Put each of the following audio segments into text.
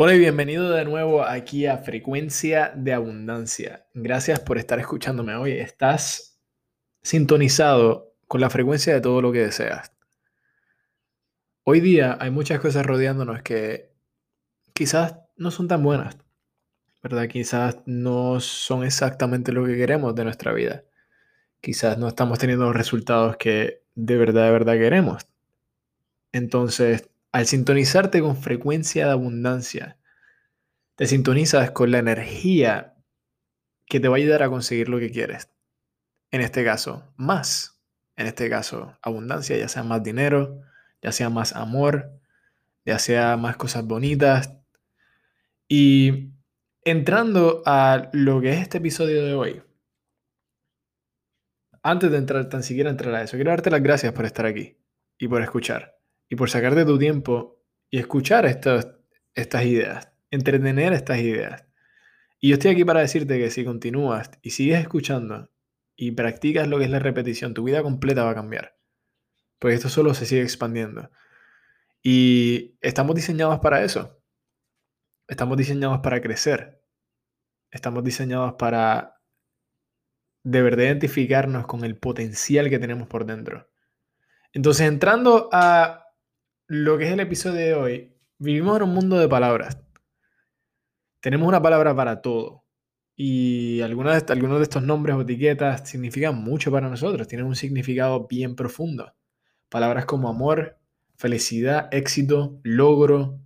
Hola y bienvenido de nuevo aquí a Frecuencia de Abundancia. Gracias por estar escuchándome hoy. Estás sintonizado con la frecuencia de todo lo que deseas. Hoy día hay muchas cosas rodeándonos que quizás no son tan buenas, ¿verdad? Quizás no son exactamente lo que queremos de nuestra vida. Quizás no estamos teniendo los resultados que de verdad, de verdad queremos. Entonces, al sintonizarte con frecuencia de abundancia, te sintonizas con la energía que te va a ayudar a conseguir lo que quieres. En este caso, más. En este caso, abundancia, ya sea más dinero, ya sea más amor, ya sea más cosas bonitas. Y entrando a lo que es este episodio de hoy, antes de entrar, tan siquiera entrar a eso, quiero darte las gracias por estar aquí y por escuchar y por sacarte tu tiempo y escuchar estas, estas ideas, entretener estas ideas. Y yo estoy aquí para decirte que si continúas y sigues escuchando y practicas lo que es la repetición, tu vida completa va a cambiar. Porque esto solo se sigue expandiendo. Y estamos diseñados para eso. Estamos diseñados para crecer. Estamos diseñados para de verdad identificarnos con el potencial que tenemos por dentro. Entonces, entrando a lo que es el episodio de hoy, vivimos en un mundo de palabras. Tenemos una palabra para todo. Y algunos de, algunos de estos nombres o etiquetas significan mucho para nosotros, tienen un significado bien profundo. Palabras como amor, felicidad, éxito, logro,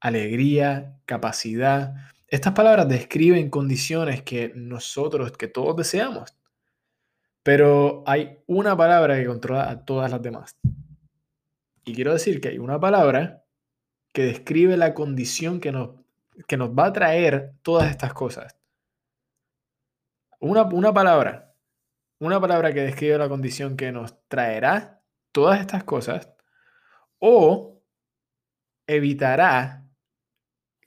alegría, capacidad. Estas palabras describen condiciones que nosotros, que todos deseamos. Pero hay una palabra que controla a todas las demás. Y quiero decir que hay una palabra que describe la condición que nos, que nos va a traer todas estas cosas. Una, una palabra, una palabra que describe la condición que nos traerá todas estas cosas o evitará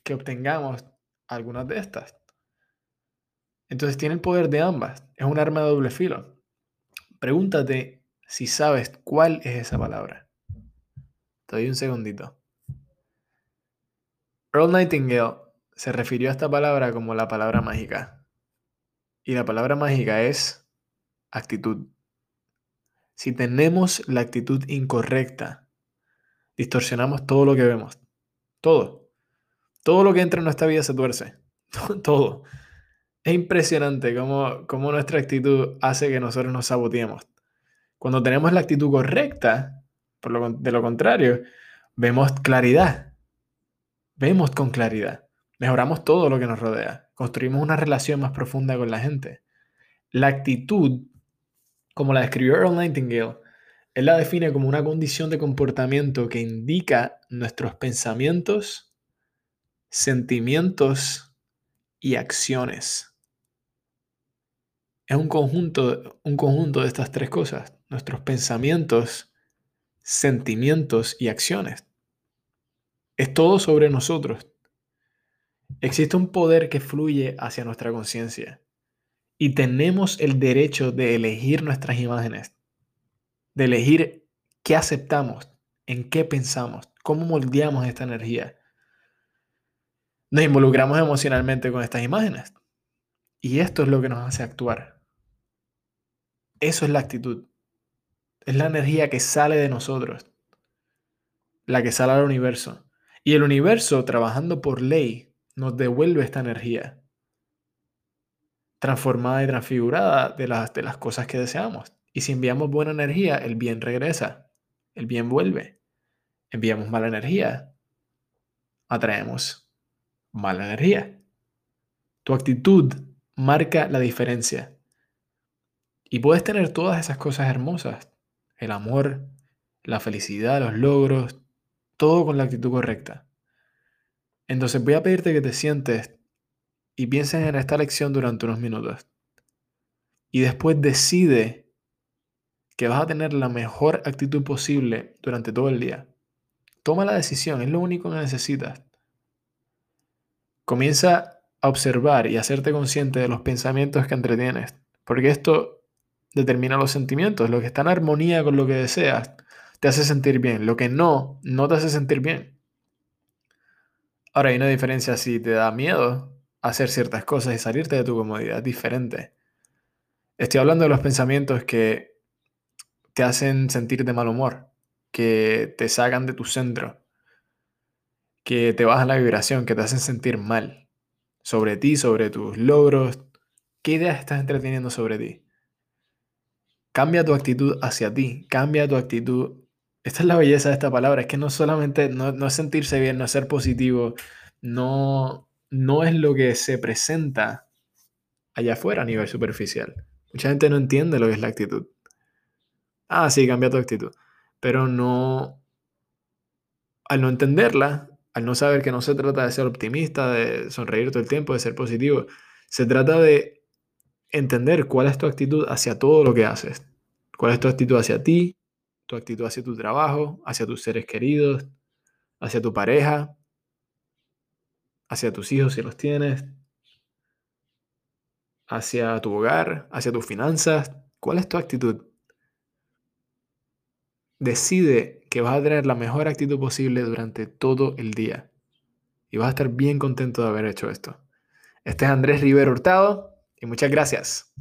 que obtengamos algunas de estas. Entonces tiene el poder de ambas. Es un arma de doble filo. Pregúntate si sabes cuál es esa palabra. Te doy un segundito. Earl Nightingale se refirió a esta palabra como la palabra mágica. Y la palabra mágica es actitud. Si tenemos la actitud incorrecta, distorsionamos todo lo que vemos. Todo. Todo lo que entra en nuestra vida se tuerce. Todo. Es impresionante cómo, cómo nuestra actitud hace que nosotros nos saboteemos. Cuando tenemos la actitud correcta, de lo contrario, vemos claridad. Vemos con claridad. Mejoramos todo lo que nos rodea. Construimos una relación más profunda con la gente. La actitud, como la describió Earl Nightingale, él la define como una condición de comportamiento que indica nuestros pensamientos, sentimientos y acciones. Es un conjunto, un conjunto de estas tres cosas. Nuestros pensamientos, sentimientos y acciones. Es todo sobre nosotros. Existe un poder que fluye hacia nuestra conciencia y tenemos el derecho de elegir nuestras imágenes, de elegir qué aceptamos, en qué pensamos, cómo moldeamos esta energía. Nos involucramos emocionalmente con estas imágenes y esto es lo que nos hace actuar. Eso es la actitud. Es la energía que sale de nosotros, la que sale al universo. Y el universo, trabajando por ley, nos devuelve esta energía transformada y transfigurada de las, de las cosas que deseamos. Y si enviamos buena energía, el bien regresa, el bien vuelve. Enviamos mala energía, atraemos mala energía. Tu actitud marca la diferencia. Y puedes tener todas esas cosas hermosas, el amor, la felicidad, los logros, todo con la actitud correcta. Entonces voy a pedirte que te sientes y pienses en esta lección durante unos minutos. Y después decide que vas a tener la mejor actitud posible durante todo el día. Toma la decisión, es lo único que necesitas. Comienza a observar y hacerte consciente de los pensamientos que entretienes, porque esto determina los sentimientos. Lo que está en armonía con lo que deseas te hace sentir bien. Lo que no, no te hace sentir bien. Ahora hay una diferencia si te da miedo hacer ciertas cosas y salirte de tu comodidad, es diferente. Estoy hablando de los pensamientos que te hacen sentir de mal humor, que te sacan de tu centro, que te bajan la vibración, que te hacen sentir mal sobre ti, sobre tus logros. ¿Qué ideas estás entreteniendo sobre ti? Cambia tu actitud hacia ti, cambia tu actitud. Esta es la belleza de esta palabra, es que no solamente, no, no es sentirse bien, no ser positivo, no, no es lo que se presenta allá afuera a nivel superficial. Mucha gente no entiende lo que es la actitud. Ah, sí, cambia tu actitud. Pero no, al no entenderla, al no saber que no se trata de ser optimista, de sonreír todo el tiempo, de ser positivo, se trata de entender cuál es tu actitud hacia todo lo que haces. Cuál es tu actitud hacia ti, tu actitud hacia tu trabajo, hacia tus seres queridos, hacia tu pareja, hacia tus hijos si los tienes, hacia tu hogar, hacia tus finanzas. ¿Cuál es tu actitud? Decide que vas a tener la mejor actitud posible durante todo el día. Y vas a estar bien contento de haber hecho esto. Este es Andrés Rivero Hurtado y muchas gracias.